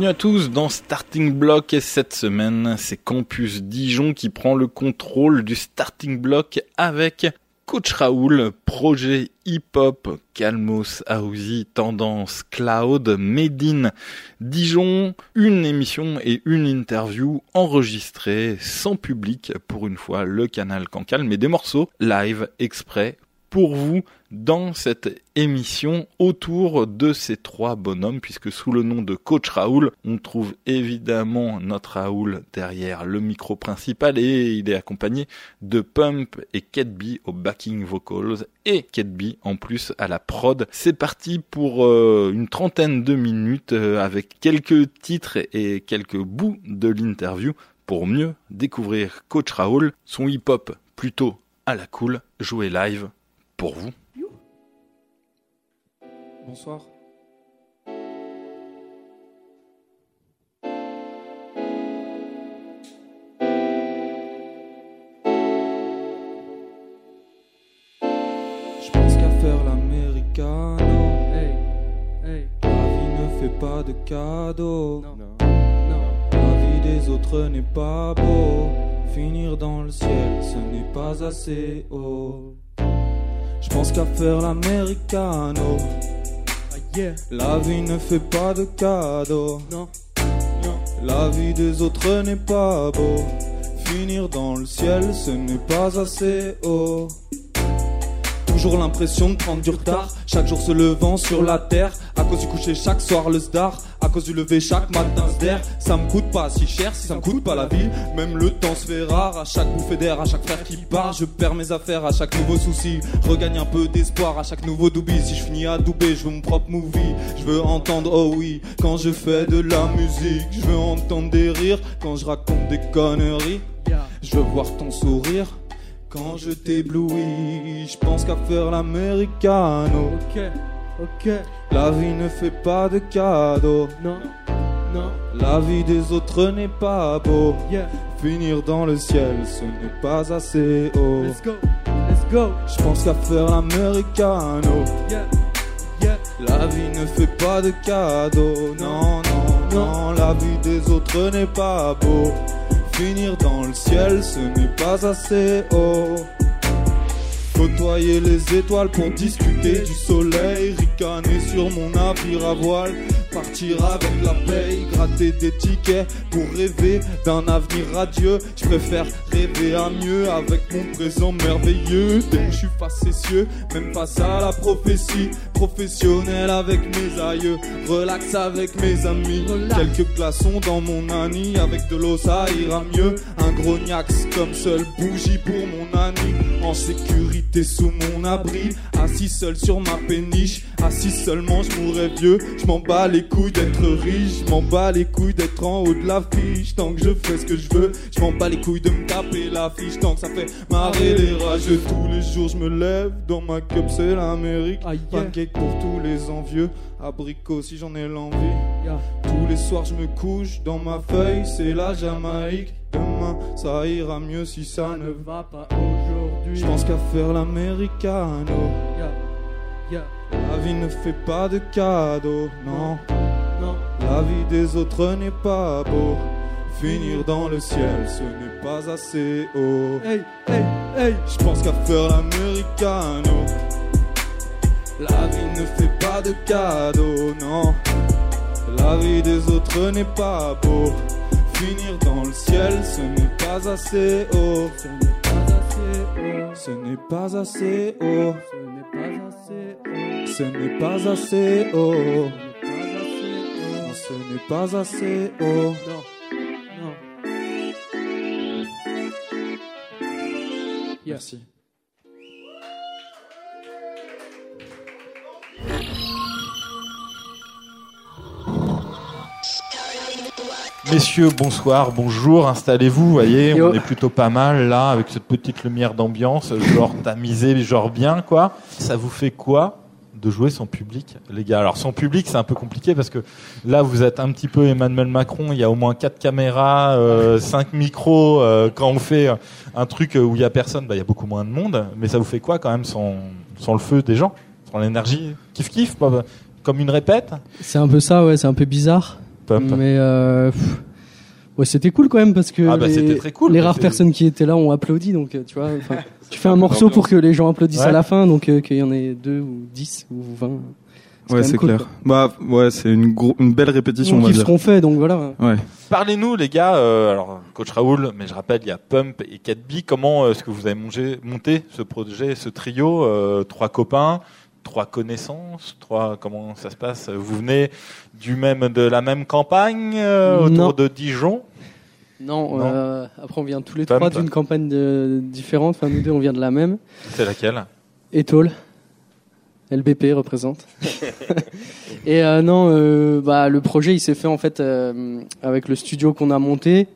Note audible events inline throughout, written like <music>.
Bienvenue à tous dans Starting Block. Et cette semaine c'est Campus Dijon qui prend le contrôle du Starting Block avec Coach Raoul, projet hip-hop, Calmos, Aouzi, Tendance, Cloud, Medine, Dijon, une émission et une interview enregistrée sans public pour une fois le canal Cancale, mais des morceaux live exprès pour vous dans cette émission autour de ces trois bonhommes, puisque sous le nom de Coach Raoul, on trouve évidemment notre Raoul derrière le micro principal et il est accompagné de Pump et Ketby au backing vocals et Ketby en plus à la prod. C'est parti pour euh, une trentaine de minutes euh, avec quelques titres et quelques bouts de l'interview pour mieux découvrir Coach Raoul, son hip-hop plutôt à la cool, joué live pour vous. Bonsoir. Je pense qu'à faire l'americano. Hey, hey, La vie ne fait pas de cadeaux. non, non. La vie des autres n'est pas beau. Finir dans le ciel, ce n'est pas assez haut. Je pense qu'à faire l'americano. Ah yeah, La vie ne fait pas de cadeaux. non, La vie des autres n'est pas beau. Finir dans le ciel, ce n'est pas assez haut. Toujours l'impression de prendre du retard. Chaque jour se levant sur la terre. À cause du coucher chaque soir le star. À cause du lever chaque matin d'air. Ça me coûte pas si cher si ça me coûte pas la vie. Même le temps se fait rare. À chaque bouffée d'air, à chaque frère qui part. Je perds mes affaires à chaque nouveau souci. Regagne un peu d'espoir à chaque nouveau doubi. Si je finis à douber, je veux mon propre movie. Je veux entendre oh oui quand je fais de la musique. Je veux entendre des rires quand je raconte des conneries. Je veux voir ton sourire quand je t'éblouis. Je pense qu'à faire l'americano. Ok, ok, La vie ne fait pas de cadeaux. non, non, La vie des autres n'est pas beau. yeah. Finir dans le ciel, ce n'est pas assez haut. Let's go, let's go, Je pense qu'à faire l'americano. yeah, yeah. La vie ne fait pas de cadeaux. Non, non, non. La vie des autres n'est pas beau. Finir dans le ciel, ce n'est pas assez haut. Côtoyer les étoiles pour discuter du soleil, ricaner sur mon navire à voile, partir avec la paye, gratter des tickets pour rêver d'un avenir radieux. Je préfère rêver à mieux avec mon présent merveilleux. Dès que je suis facétieux, même face à la prophétie, professionnel avec mes aïeux, relax avec mes amis. Quelques glaçons dans mon nani, avec de l'eau ça ira mieux. Un gros niax comme seule bougie pour mon ami, en sécurité sous mon abri, assis seul sur ma péniche, assis seulement je mourrais vieux. Je m'en bats les couilles d'être riche, je m'en bats les couilles d'être en haut de la fiche. Tant que je fais ce que je veux, je m'en bats les couilles de me taper la fiche. Tant que ça fait marrer les rageux, tous les jours je me lève dans ma cup, c'est l'Amérique. Ah, yeah. Pancake pour tous les envieux, abricot si j'en ai l'envie. Yeah. Tous les soirs je me couche dans ma feuille, c'est la Jamaïque. Demain ça ira mieux si ça ne va pas aujourd'hui. Je pense qu'à faire l'americano. Yeah, yeah, La vie ne fait pas de cadeaux, non. non, La vie des autres n'est pas beau. Finir dans le ciel, ce n'est pas assez haut. hey, hey, hey. Je pense qu'à faire l'americano. La vie ne fait pas de cadeaux, non. La vie des autres n'est pas beau. Finir dans le ciel, ce n'est pas assez haut. Ce n'est pas assez haut, Ce n'est pas assez haut. ce n'est pas assez haut, Ce n'est pas assez haut. ce n'est pas assez haut. Ce n'est pas assez haut. Non, non. Yeah. Merci. Messieurs, bonsoir, bonjour, installez-vous, vous voyez, Yo. on est plutôt pas mal là, avec cette petite lumière d'ambiance, genre tamisé, genre bien, quoi. Ça vous fait quoi de jouer sans public, les gars? Alors sans public, c'est un peu compliqué parce que là, vous êtes un petit peu Emmanuel Macron, il y a au moins quatre caméras, euh, cinq micros. euh, quand on fait un truc où il y a personne, bah, il y a beaucoup moins de monde, mais ça vous fait quoi quand même sans, sans le feu des gens? Sans l'énergie? Kiff kiff, comme une répète? C'est un peu ça, ouais, c'est un peu bizarre. Mais euh, pff, ouais, c'était cool quand même parce que Ah bah, les, très cool, les rares personnes qui étaient là ont applaudi. Donc euh, tu vois, <laughs> tu fais un morceau pour que les gens applaudissent Ouais. à la fin, donc euh, qu'il y en ait deux ou dix ou vingt. Ouais, c'est cool, clair. quoi. Bah, ouais, c'est une, une belle répétition, on On va kiffe ce qu'on fait, donc voilà. Ouais. Parlez-nous les gars, euh, alors coach Raoul, mais je rappelle il y a Pump et 4B, comment est-ce que vous avez mongé- monté ce projet, ce trio, euh, trois copains, trois connaissances, trois comment ça se passe? Vous venez du même de la même campagne euh, autour Non. de Dijon? Non, Non. euh, après on vient tous les Pump. trois d'une campagne de- différente. Enfin, nous deux, on vient de la même. C'est laquelle? Étole. LBP représente. <laughs> et euh, non, bah, le projet il s'est fait en fait avec le studio qu'on a monté.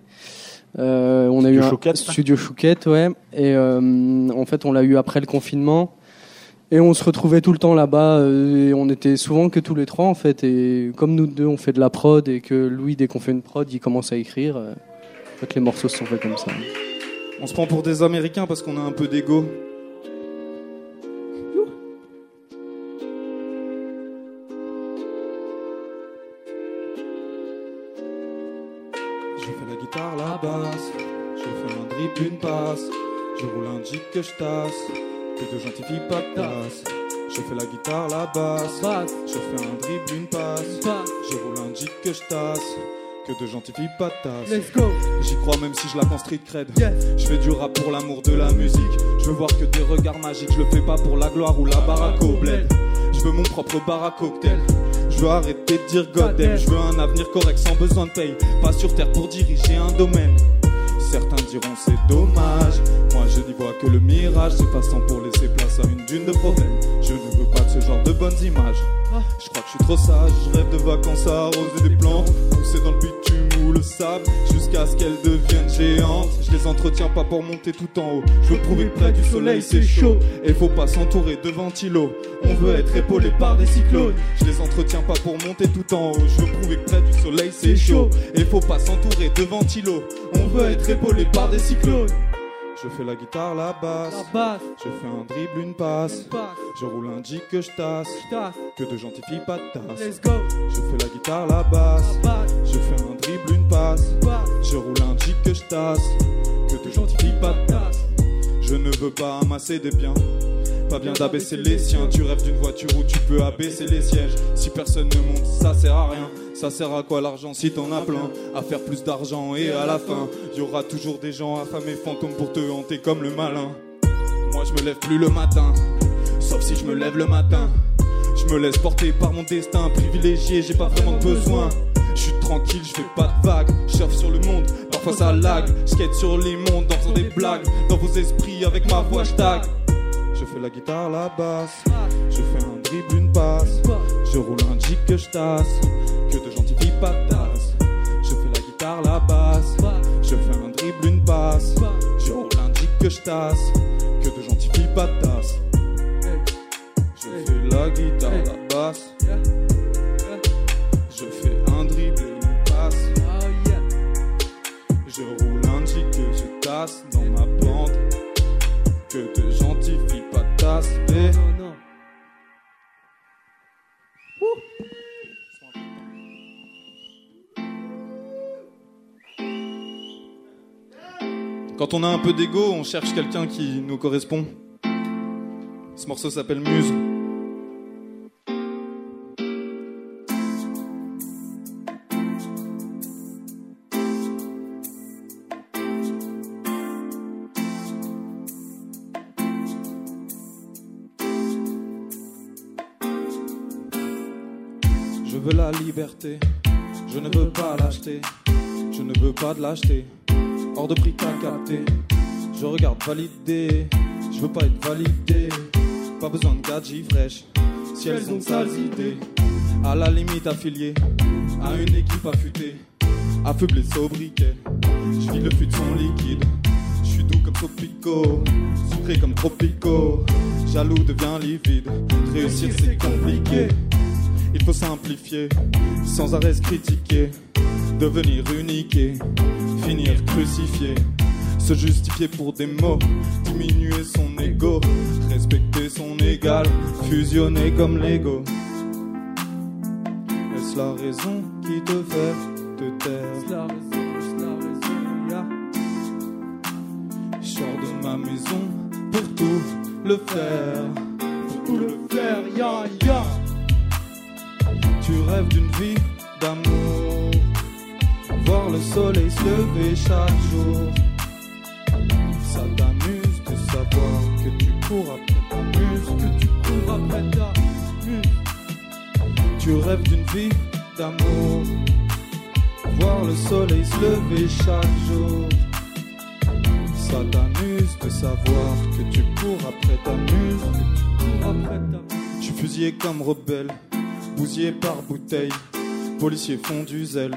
On a Studio eu un Chouquette. studio Chouquette, ouais. Et en fait, on l'a eu après le confinement. Et on se retrouvait tout le temps là-bas. euh, et on était souvent que tous les trois en fait. Et comme nous deux, on fait de la prod et que Louis, dès qu'on fait une prod, il commence à écrire. euh, en fait, les morceaux se sont faits comme ça. On se prend pour des Américains parce qu'on a un peu d'ego. Je fais la guitare, la basse. Je fais un drip, une passe. Je roule un jig que je tasse. Que de gentilles pas de tasse. Je fais la guitare, la basse. Je fais un drip, une passe. Je roule un jig que je tasse. Que de gentilles pas de tasse. Let's go. J'y crois même si je la street cred. Je fais du rap pour l'amour de la musique. Je veux voir que des regards magiques. Je le fais pas pour la gloire ou la baraque au bled. Je veux mon propre bar à cocktail. Je veux arrêter de dire God damn. Je veux un avenir correct sans besoin de paye. Pas sur terre pour diriger un domaine. Certains diront c'est dommage. Moi je n'y vois que le mirage. C'est passant pour laisser place à une dune de problèmes. Je ne veux pas de ce genre de bonnes images. Je crois que je suis trop sage. Je rêve de vacances à arroser des plantes. Pousser dans le bitume le sable. Jusqu'à ce qu'elles deviennent géantes. Je les entretiens pas pour monter tout en haut. Je veux prouver que près du soleil c'est chaud. Et faut pas s'entourer de ventilos. On veut être épaulé par des cyclones. Je les entretiens pas pour monter tout en haut. Je veux prouver que près du soleil c'est chaud. Et faut pas s'entourer de ventilos. On veut être épaulé par des cyclones. Je fais la guitare, la basse. La basse, Je fais un dribble, une passe. passe, Je roule un jig que je tasse. tasse. Que de gentilles filles pas de tasse. Let's go. Je fais la guitare, la basse. La basse, Je fais un Je roule un jig que je tasse. Que de gentilles filles pas. Je ne veux pas amasser des biens. Pas bien d'abaisser les siens. Tu rêves d'une voiture où tu peux abaisser les sièges. Si personne ne monte, ça sert à rien. Ça sert à quoi l'argent si t'en as plein? À faire plus d'argent et à la fin, y aura toujours des gens affamés fantômes pour te hanter comme le malin. Moi je me lève plus le matin, sauf si je me lève le matin. Je me laisse porter par mon destin privilégié, j'ai pas vraiment besoin. Je suis tranquille, je fais pas de vagues, je sur le monde, parfois ça lag. Je sur les mondes en faisant des blagues, dans vos esprits avec ma voix je tag. Je fais la guitare, la basse, je fais un dribble, une passe. Je roule un jig que je tasse, que de gentilles filles tasse. Je fais la guitare, la basse, je fais un dribble, une passe. Je roule un jig que je tasse, que de gentilles filles tasse. Je fais la guitare, la basse, Je roule un jig que je tasse dans ma bande. Que de gentilles filles pas de tasse. mais- Non, non. Quand on a un peu d'ego, on cherche quelqu'un qui nous correspond. Ce morceau s'appelle Muse. Je ne veux pas l'acheter, je ne veux pas de l'acheter, hors de prix qu'à capter. Je regarde valider, je veux pas être validé, pas besoin de gadgets fraîches, si elles ont de sales idées. À la limite affilié à une équipe affûtée, affublé sobriquet. Je vis le fut de son liquide, je suis doux comme Sopico, sucré comme Tropico. Jaloux devient livide, réussir c'est compliqué. Il faut simplifier, sans arrêt se critiquer, devenir uniqué, finir crucifié, se justifier pour des mots, diminuer son ego, respecter son égal, fusionner comme l'ego. Est-ce la raison qui te fait te taire? C'est la raison, c'est la raison, ya. Je sors de ma maison pour tout le faire. Pour tout le faire, ya, ya. Tu rêves d'une vie d'amour. Voir le soleil se lever chaque jour. Ça t'amuse de savoir que tu cours après ta muse. Que tu cours après ta muse. Tu rêves d'une vie d'amour. Voir le soleil se lever chaque jour. Ça t'amuse de savoir que tu cours après ta muse. Cours après ta muse. Je suis fusillé comme rebelle, bousillé par bouteille. Policiers font du zèle.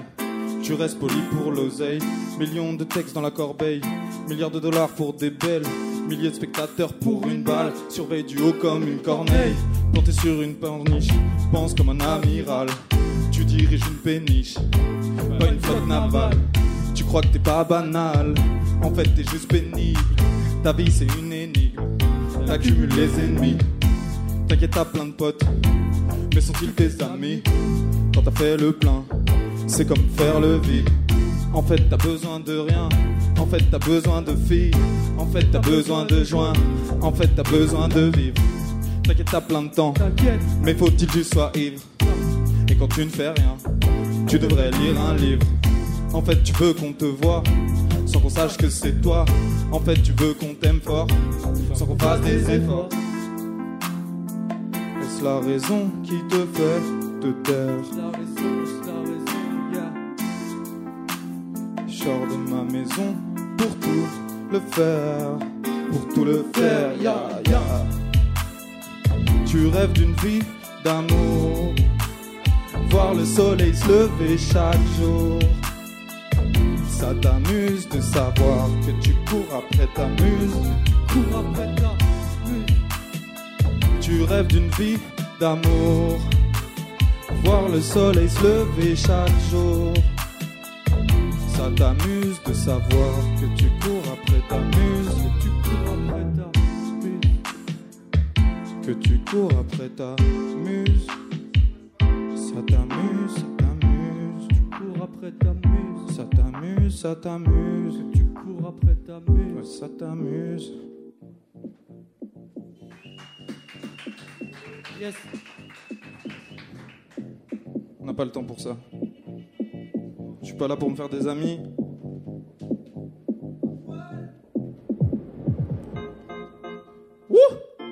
Tu restes poli pour l'oseille. Millions de textes dans la corbeille. Milliards de dollars pour des belles. Milliers de spectateurs pour une balle. Surveille du haut comme une corneille. Planté sur une corniche, pense comme un amiral. Tu diriges une péniche, pas une flotte navale. Tu crois que t'es pas banal. En fait, t'es juste pénible. Ta vie, c'est une énigme. T'accumules les ennemis. T'inquiète, t'as plein de potes, mais sont-ils tes amis? Quand t'as fait le plein, c'est comme faire le vide. En fait, t'as besoin de rien. En fait, t'as besoin de filles. En fait, t'as besoin de joints. En fait, t'as besoin de vivre. T'inquiète, t'as plein de temps, mais faut-il que tu sois ivre? Et quand tu ne fais rien, tu devrais lire un livre. En fait, tu veux qu'on te voie, sans qu'on sache que c'est toi. En fait, tu veux qu'on t'aime fort, sans qu'on fasse des efforts. Est-ce la raison qui te fait te taire la raison, c'est la raison, ya. Je sors de ma maison pour tout le faire, pour tout le faire, ya ya. Tu rêves d'une vie d'amour, voir le soleil se lever chaque jour. Ça t'amuse de savoir que tu cours après ta muse. Cours après ta muse. Tu rêves d'une vie d'amour, voir le soleil se lever chaque jour. Ça t'amuse de savoir que tu cours après ta muse, Tu cours après ta que tu cours après ta muse. Ça t'amuse, ça t'amuse, Cours après ta muse. ça t'amuse, ça t'amuse, Tu cours après ta Ouais, muse. ça t'amuse. Yes. On n'a pas le temps pour ça. Je suis pas là pour me faire des amis.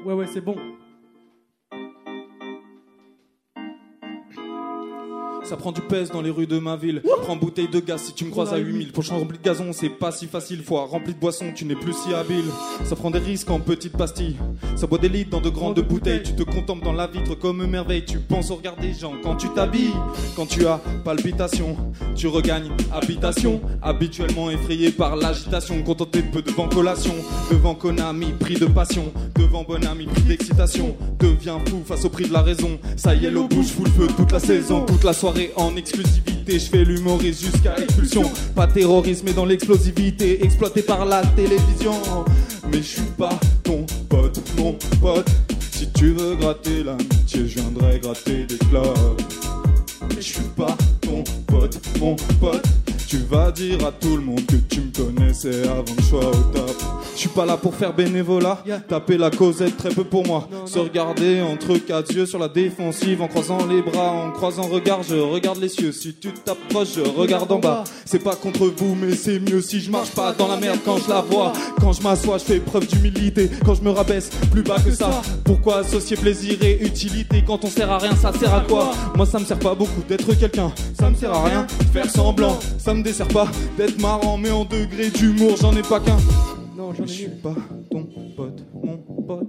Ouais, ouais, c'est bon. Ça prend du pèse dans les rues de ma ville. Prends bouteille de gaz si tu me croises à 8000. Prochain rempli de gazon, c'est pas si facile. Fois rempli de boissons, tu n'es plus si habile. Ça prend des risques en petites pastilles. Ça boit des litres dans de grandes bouteilles. Tu te contemples dans la vitre comme une merveille. Tu penses au regard des gens quand tu t'habilles. Quand tu as palpitation, tu regagnes habitation. Habituellement effrayé par l'agitation. Contenté peu devant collation. Devant Konami, pris de passion. Devant bon ami, pris d'excitation. Deviens fou face au prix de la raison. Ça y est, l'eau bouge, fout le feu toute la saison. Toute la soirée en exclusivité. Je fais l'humoriste jusqu'à expulsion. Pas terrorisme, mais dans l'explosivité. Exploité par la télévision. Mais je suis pas ton pote, mon pote. Si tu veux gratter l'amitié, je viendrai gratter des clubs. Mais je suis pas ton pote, mon pote. Tu vas dire à tout le monde que tu me connaissais avant que je sois au top. Je suis pas là pour faire bénévolat, taper la causette très peu pour moi. Se regarder entre quatre yeux sur la défensive en croisant les bras, en croisant regard, je regarde les cieux. Si tu t'approches, je regarde en bas. C'est pas contre vous, mais c'est mieux si je marche pas dans la merde quand je la vois. Quand je m'assois, je fais preuve d'humilité. Quand je me rabaisse, plus bas que ça. Pourquoi associer plaisir et utilité quand on sert à rien, ça sert à quoi? Moi, ça me sert pas beaucoup d'être quelqu'un. Ça me sert à rien de faire semblant. Ça me dessert pas d'être marrant, mais en degré d'humour, j'en ai pas qu'un. Non, j'en Mais je ai suis mis. pas ton pote, mon pote.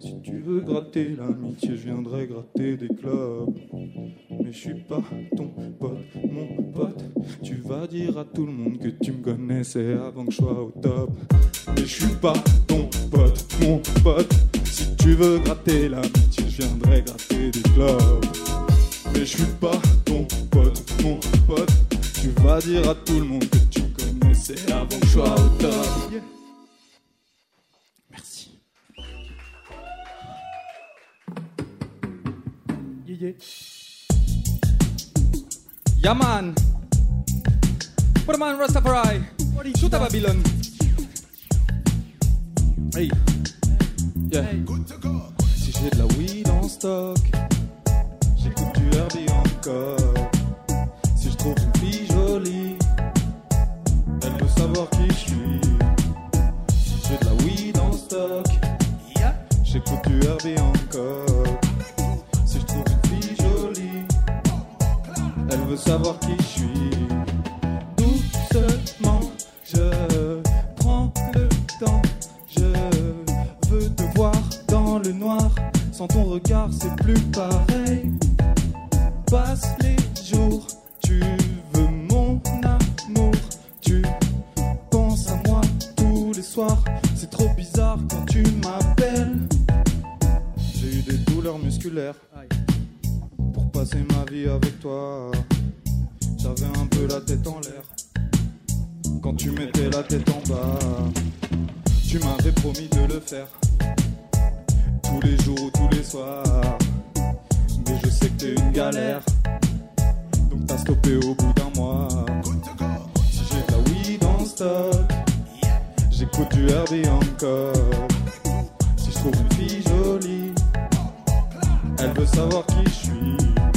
Si tu veux gratter l'amitié, je viendrai gratter des clubs. Mais je suis pas ton pote, mon pote. Tu vas dire à tout le monde que tu me connaissais avant que je sois au top. Mais je suis pas ton pote, mon pote. Si tu veux gratter l'amitié, je viendrai gratter des clubs. Mais je suis pas ton pote, mon pote. Tu vas dire à tout le monde que tu me connaissais avant que je sois au top. Yeah. Merci. Yeah, yeah. Yaman. Put Rastafari. Shoot à Babylone. Hey. Yeah. Si j'ai de la weed en stock, Herbie encore. Si je trouve une fille jolie, elle veut savoir qui je suis. Si j'ai de la weed en stock, j'écoute du Herbie encore. Si je trouve une fille jolie, elle veut savoir qui je suis. Doucement, je prends le temps. Je veux te voir dans le noir. Sans ton regard, c'est plus pareil. Passer ma vie avec toi. J'avais un peu la tête en l'air quand tu mettais la tête en bas. Tu m'avais promis de le faire tous les jours ou tous les soirs. Mais je sais que t'es une galère, donc t'as stoppé au bout d'un mois. Si j'ai de la weed en stock, j'écoute du Herbie encore. Si je trouve une fille jolie, elle veut savoir qui je suis.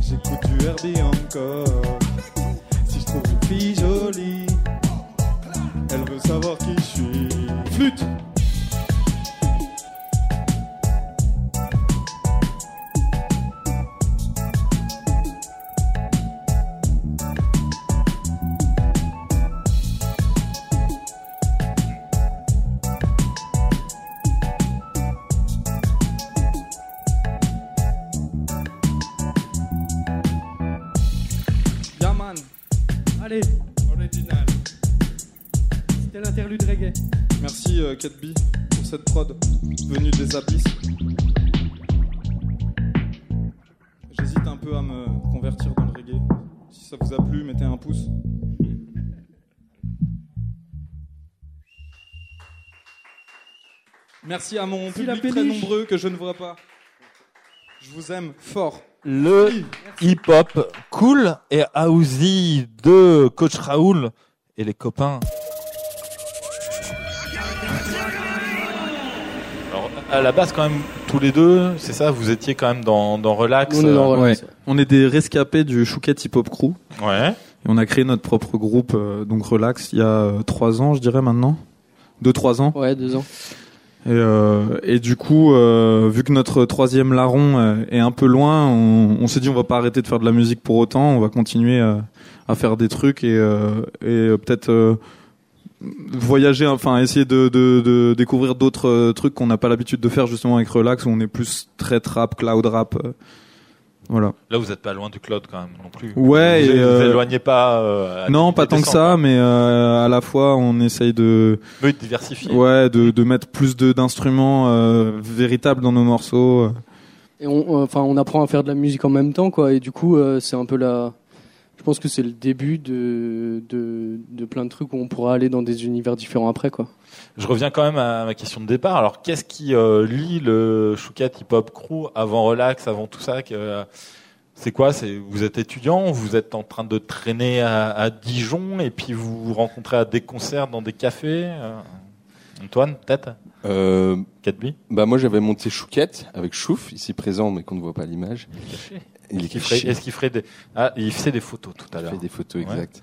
J'écoute du Herbie encore. Si je trouve une fille jolie, elle veut savoir qui je suis. Flûte! Euh, Cat B pour cette prod venue des abysses. J'hésite un peu à me convertir dans le reggae. Si ça vous a plu, mettez un pouce. Merci à mon Si public très nombreux que je ne vois pas. Je vous aime fort. Le hip-hop cool et housey de Coach Raoul et les copains. À la base, quand même, tous les deux, c'est ça, vous étiez quand même dans, dans Relax. On est dans euh, Relax. On est des rescapés du Chouquette Hip Hop Crew. Ouais. Et on a créé notre propre groupe, euh, donc Relax, il y a euh, trois ans, je dirais maintenant. Deux, trois ans. Ouais, deux ans. Et, euh, et du coup, euh, vu que notre troisième larron est un peu loin, on, on s'est dit on va pas arrêter de faire de la musique pour autant, on va continuer à faire des trucs et, euh, et peut-être euh, voyager, enfin essayer de, de, de découvrir d'autres euh, trucs qu'on n'a pas l'habitude de faire justement avec Relax, où on est plus très trap, cloud rap. euh, voilà. Là, vous êtes pas loin du cloud quand même non plus. Ouais, Vous et, vous euh, éloignez pas. euh, Non, pas tant que ça, mais euh, à la fois on essaye de Oui, diversifier. ouais de, de mettre plus de d'instruments euh, véritables dans nos morceaux. Et on, euh, enfin, on apprend à faire de la musique en même temps, quoi. Et du coup, euh, c'est un peu la. Je pense que c'est le début de, de, de plein de trucs où on pourra aller dans des univers différents après, quoi. Je reviens quand même à ma question de départ. Alors, qu'est-ce qui euh, lie le Chouquette Hip Hop Crew avant Relax, avant tout ça que, euh, C'est quoi? C'est vous êtes étudiant, vous êtes en train de traîner à, à Dijon et puis vous vous rencontrez à des concerts dans des cafés. euh, Antoine, peut-être? Euh, 4B bah moi j'avais monté Chouquette avec Chouf ici présent mais qu'on ne voit pas à l'image. Il est Qui ferait-. Est-ce qu'il ferait des Ah, il faisait des photos tout à Il l'heure. fait des photos Ouais. exactes.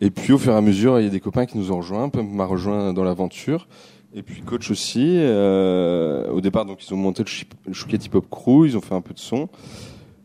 Et puis au fur et à mesure, il y a des copains qui nous ont rejoints. Pump m'a rejoint dans l'aventure. Et puis coach aussi. Euh, au départ, donc ils ont monté le Chouquette Hip Hop Crew. Ils ont fait un peu de son.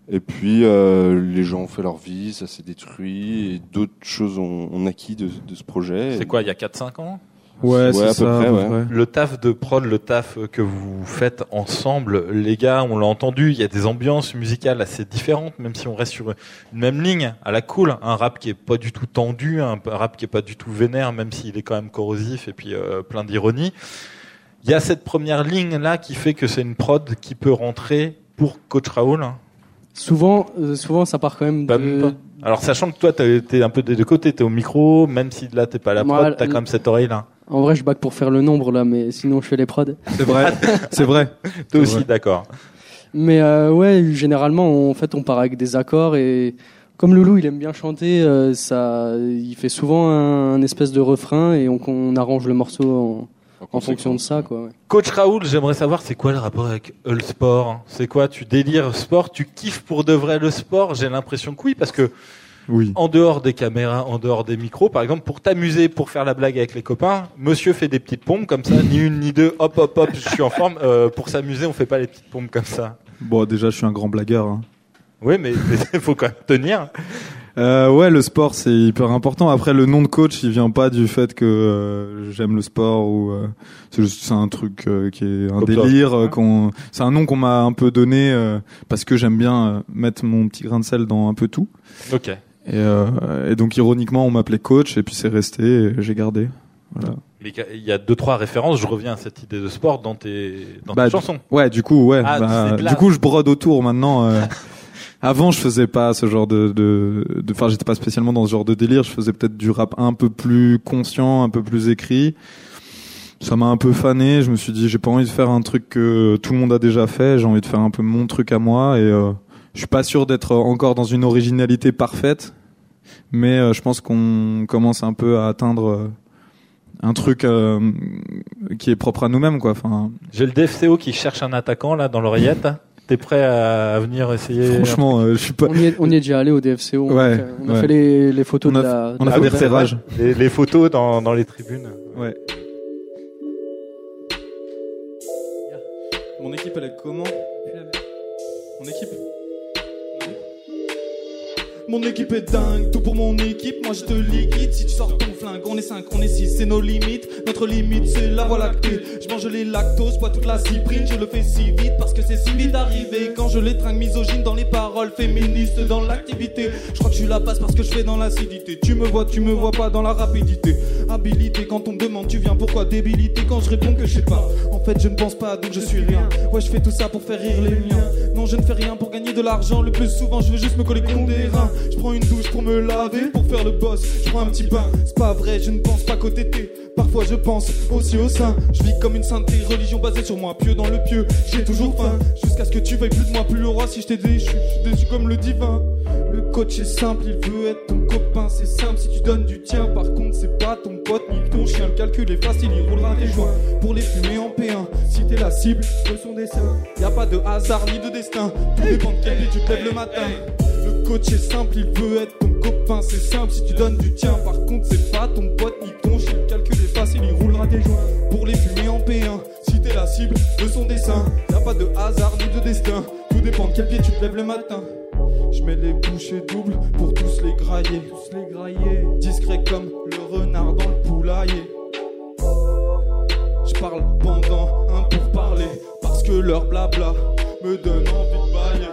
Et puis euh, les gens ont fait leur vie, ça s'est détruit. Et d'autres choses ont, ont naquis de, de ce projet. C'est quoi, il y a 4-5 ans? Ouais, Ouais, c'est à peu ça. près, ouais. Le taf de prod, le taf que vous faites ensemble, les gars, on l'a entendu, il y a des ambiances musicales assez différentes, même si on reste sur une même ligne, à la cool. Un rap qui est pas du tout tendu, un rap qui est pas du tout vénère, même s'il est quand même corrosif et puis euh, plein d'ironie. Il y a cette première ligne là qui fait que c'est une prod qui peut rentrer pour Coach Raoul. Souvent, euh, souvent, ça part quand même Pas- de. pas. Alors sachant que toi t'es un peu des deux côtés, t'es au micro, même si là t'es pas à la Moi, prod, t'as quand même cette oreille là. En vrai, je back pour faire le nombre là, mais sinon, je fais les prods. C'est vrai, c'est vrai. Toi aussi, d'accord. Mais euh, ouais, généralement, on- en fait, on part avec des accords et comme Loulou, il aime bien chanter, euh, ça, il fait souvent un, un espèce de refrain et on, on arrange le morceau en, en fonction de ça, quoi. ouais. Coach Raoul, j'aimerais savoir c'est quoi le rapport avec le sport? C'est quoi Tu délires sport? Tu kiffes pour de vrai le sport? J'ai l'impression que oui, parce que Oui. en dehors des caméras, en dehors des micros, par exemple, pour t'amuser, pour faire la blague avec les copains, monsieur fait des petites pompes comme ça, ni une ni deux, hop hop hop, je suis en forme. Euh, pour s'amuser, on fait pas les petites pompes comme ça. Bon, déjà, je suis un grand blagueur. hein. Oui, mais il <laughs> faut quand même tenir. Euh, ouais, le sport c'est hyper important. Après, le nom de coach, il vient pas du fait que euh, j'aime le sport ou euh, c'est juste c'est un truc qui est un délire. qu'on c'est un nom qu'on m'a un peu donné parce que j'aime bien mettre mon petit grain de sel dans un peu tout. Ok. Et, euh, et donc ironiquement, on m'appelait coach et puis c'est resté. et j'ai gardé. Voilà. Mais il y a deux trois références. Je reviens à cette idée de sport dans tes dans Bah, tes chansons. Ouais, du coup, ouais. Ah, bah, du coup, je brode autour maintenant. euh. <laughs> Avant, je faisais pas ce genre de, de, de, enfin, j'étais pas spécialement dans ce genre de délire. Je faisais peut-être du rap un peu plus conscient, un peu plus écrit. Ça m'a un peu fané. Je me suis dit, j'ai pas envie de faire un truc que tout le monde a déjà fait. J'ai envie de faire un peu mon truc à moi. Et euh, je suis pas sûr d'être encore dans une originalité parfaite, mais euh, je pense qu'on commence un peu à atteindre euh, un truc euh, qui est propre à nous-mêmes, quoi. Enfin, J'ai le DFCO qui cherche un attaquant là dans l'oreillette. T'es prêt à venir essayer franchement, euh, je suis pas. On y, est, on y est déjà allé au DFCO. on a Ouais, fait- on a ouais. fait les, les photos On a de la. on de a la fait des les, les photos dans, dans les tribunes. Ouais. Mon équipe, elle est comment? Mon équipe? Mon équipe est dingue, tout pour mon équipe, moi je te liquide. Si tu sors ton flingue, on est 5, on est 6, c'est nos limites. Notre limite c'est la voie lactée. Je mange les lactoses, bois toute la cyprine. Je le fais si vite parce que c'est si vite arrivé. Quand je les tringue misogyne dans les paroles Féministes dans l'activité. Je crois que je la passe parce que je fais dans l'acidité. Tu me vois, tu me vois pas dans la rapidité. Habilité quand on me demande tu viens. Pourquoi débilité Quand je réponds que je sais pas. En fait je ne pense pas donc je suis rien. Ouais je fais tout ça pour faire rire les miens. Non je ne fais rien pour gagner de l'argent. Le plus souvent je veux juste me coller contre des reins Je prends une douche pour me laver Pour faire le boss Je prends un petit bain C'est pas vrai je ne pense pas qu'au tété Parfois je pense aussi au sein Je vis comme une sainteté Religion basée sur moi Pieux dans le pieux J'ai toujours faim Jusqu'à ce que tu veuilles plus de moi Plus le roi si je t'ai déchu Je déçu comme le divin le coach est simple, il veut être ton copain, c'est simple si tu donnes du tien. Par contre, c'est pas ton pote ni ton chien. Le calcul est facile, il roulera tes joints pour les fumer en P1. Si t'es la cible de son dessin, y a pas de hasard ni de destin. Tout dépend de quel tu te lèves le matin. Le coach est simple, il veut être ton copain, c'est simple si tu donnes du tien. Par contre, c'est pas ton pote ni ton chien. Le calcul est facile, il roulera tes joints pour les fumer en P1. Si t'es la cible de son dessin, y a pas de hasard ni de destin. Tout dépend de quel pied tu te lèves le matin. Je mets les bouchées doubles pour tous les grailler. Tous les grailler. Discret comme le renard dans le poulailler. Je parle pendant un pour parler. Parce que leur blabla me donne envie de bailler.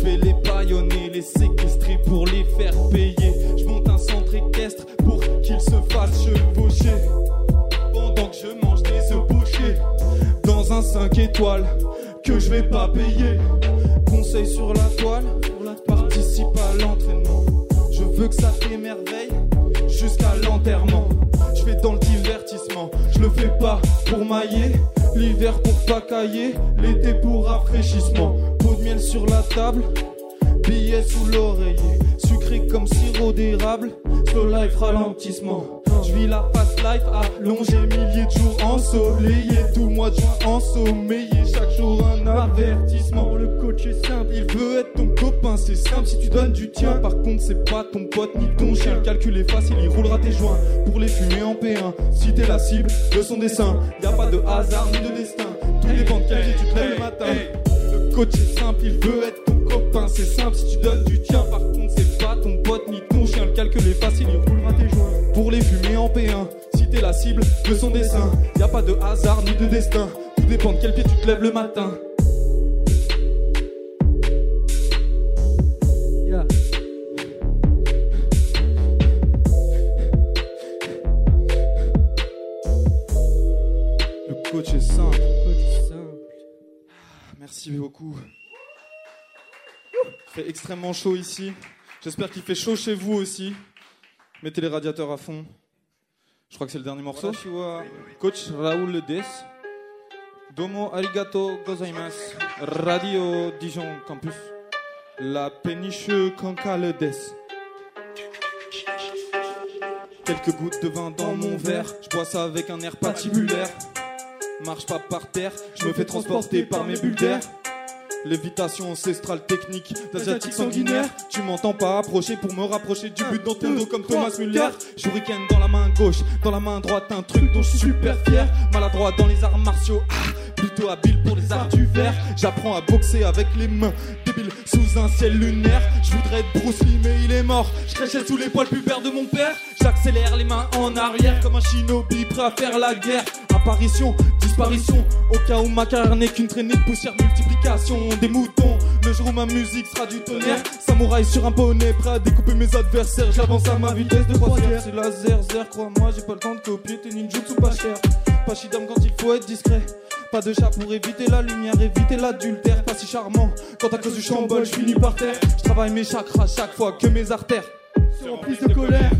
Je vais les baïonner, les séquestrer pour les faire payer. Je monte un centre équestre pour qu'ils se fassent chevaucher. Pendant que je mange des œufs bouchés. Dans un 5 étoiles que je vais pas payer. Conseil sur la toile, participe à l'entraînement. Je veux que ça t'émerveille jusqu'à l'enterrement. Je fais dans le divertissement, je le fais pas pour mailler. L'hiver pour pas cailler, l'été pour rafraîchissement. Sur la table, billets sous l'oreiller. Sucré comme sirop d'érable, slow life ralentissement. Je vis la fast life allongée, milliers de jours ensoleillés. Tout mois de juin ensommeillé, chaque jour un avertissement. Le coach est simple, il veut être ton copain, c'est simple si tu donnes du tien. Par contre, c'est pas ton pote ni ton chien. Le calcul est facile, il roulera tes joints pour les fumer en P1. Si t'es la cible de son dessin, y a pas de hasard ni de destin. De quel pied tu te lèves le matin. Coach est simple, il veut être ton copain, c'est simple si tu donnes du tien. Par contre, c'est pas ton pote ni ton chien. Le calcul est facile, il roulera tes joints pour les fumer en P1. Si t'es la cible de son dessin, y a pas de hasard ni de destin. Tout dépend de quel pied tu te lèves le matin. Fait extrêmement chaud ici. J'espère qu'il fait chaud chez vous aussi. Mettez les radiateurs à fond. Je crois que c'est le dernier morceau. Coach Raoul Le Des. Domo arigato gozaimasu. Radio Dijon Campus. La péniche cancale des. Quelques gouttes de vin dans mon verre. Je bois ça avec un air patibulaire. Marche pas par terre, je me fais transporter par mes bulles d'air. Lévitation ancestrale technique d'asiatique sanguinaire. Tu m'entends pas approcher pour me rapprocher du but dans ton dos comme Thomas Muller. Shuriken dans la main gauche, dans la main droite, un truc dont je suis super fier. Maladroit dans les arts martiaux, ah, plutôt habile pour les arts du verre. J'apprends à boxer avec les mains, débile sous un ciel lunaire. Je voudrais être Bruce Lee, mais il est mort. Je crachais sous les poils pubères de mon père. J'accélère les mains en arrière comme un shinobi prêt à faire la guerre. Apparition, disparition, au cas où ma carrière n'est qu'une traînée de poussière, multiplication des moutons. Le jour où ma musique sera du tonnerre, samouraï sur un poney, prêt à découper mes adversaires. J'avance à ma vitesse de croisière. C'est laser, zer, crois-moi, j'ai pas le temps de copier tes ninjutsu pas cher. Pas chidam quand il faut être discret. Pas de chat pour éviter la lumière, éviter l'adultère. Pas si charmant quand à cause du chambol, je finis par terre. Je travaille mes chakras chaque fois que mes artères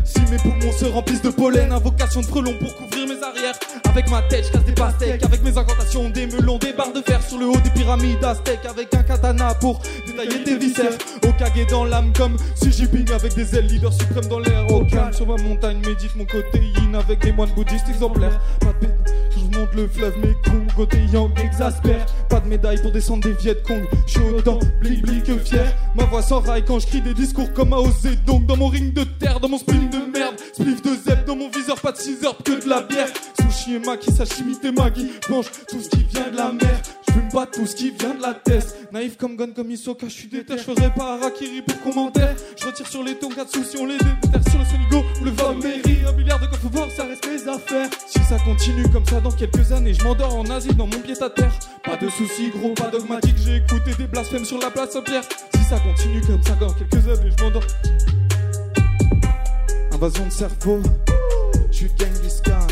Si mes poumons se remplissent de pollen, invocation de frelons pour couvrir mes arrières. Avec ma tête, je casse des pastèques. Avec mes incantations, des melons, des barres de fer sur le haut des pyramides aztèques. Avec un katana pour détailler tes viscères. Okage dans l'âme comme Xi Jinping avec des ailes leader suprême dans l'air. Au calme sur ma montagne, médite mon côté yin avec des moines bouddhistes exemplaires. Le fleuve, mes cons, côté yang exaspère. Pas de médaille pour descendre des Viet Cong. Je suis autant blic blic fier. Ma voix s'enraille quand je crie des discours comme Mao donc dans mon ring de terre, dans mon spleen de merde. Spliff de zep dans mon viseur, pas de 6 heures que de la bière. Sushi et maki, sashimi. Je mange tout ce qui vient de la mer. Fume pas tout ce qui vient de la tête. Naïf comme gun, comme Isoka, je suis déter. Je ferai pas Harakiri pour commentaire. Je retire sur les tonkatsu si on les déterre sur le Sonigo ou le Valmeri. Un milliard de coffre fort, ça reste mes affaires. Si ça continue comme ça dans quelques années, je m'endors en Asie dans mon pied à terre. Pas de soucis, gros, pas dogmatique. J'ai écouté des blasphèmes sur la place Saint-Pierre. Si ça continue comme ça dans quelques années, je m'endors. Invasion de cerveau, je suis Genghis Khan.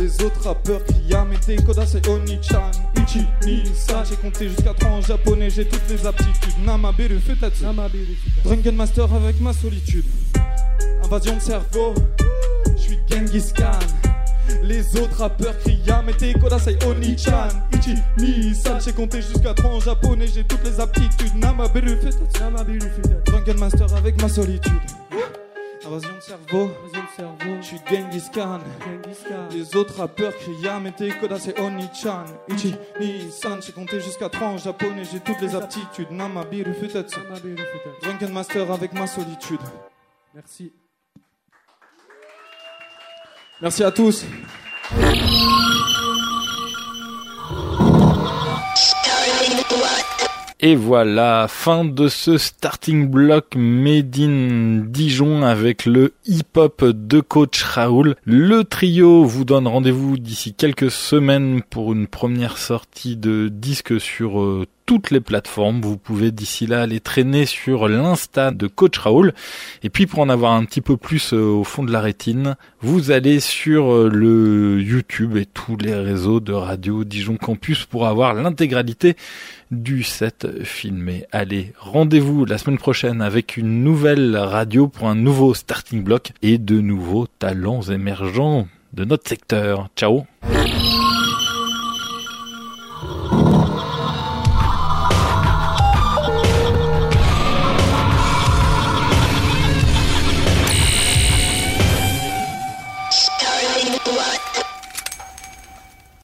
Les autres rappeurs crient Yamete, Koda, c'est Oni-chan. J'ai compté jusqu'à 3 en japonais, j'ai toutes les aptitudes. Namaberu, Futatsu. Drunken Master avec ma solitude. Invasion de cerveau, je suis Genghis Khan. Les autres rappeurs crient Yamete, Koda, c'est Oni-chan. Ichi, j'ai compté jusqu'à 3 en japonais, j'ai toutes les aptitudes. Namaberu, Futatsu. Drunken Master avec ma solitude. Invasion de cerveau, suis Genghis Khan? Les autres rappeurs crient Yamete, Koda, c'est Oni-chan. Ichi, Ni-san, j'ai compté jusqu'à 3 en japonais, j'ai toutes les aptitudes. Namabiru Futatsu. Drunken Master avec ma solitude. Merci. Merci à tous. Et voilà, fin de ce starting block Made in Dijon avec le hip-hop de coach Raoul. Le trio vous donne rendez-vous d'ici quelques semaines pour une première sortie de disque sur euh, toutes les plateformes. Vous pouvez d'ici là aller traîner sur l'insta de Coach Raoul. Et puis pour en avoir un petit peu plus euh, au fond de la rétine, vous allez sur euh, le YouTube et tous les réseaux de Radio Dijon Campus pour avoir l'intégralité du set filmé. Allez, rendez-vous la semaine prochaine avec une nouvelle radio pour un nouveau starting block et de nouveaux talents émergents de notre secteur. Ciao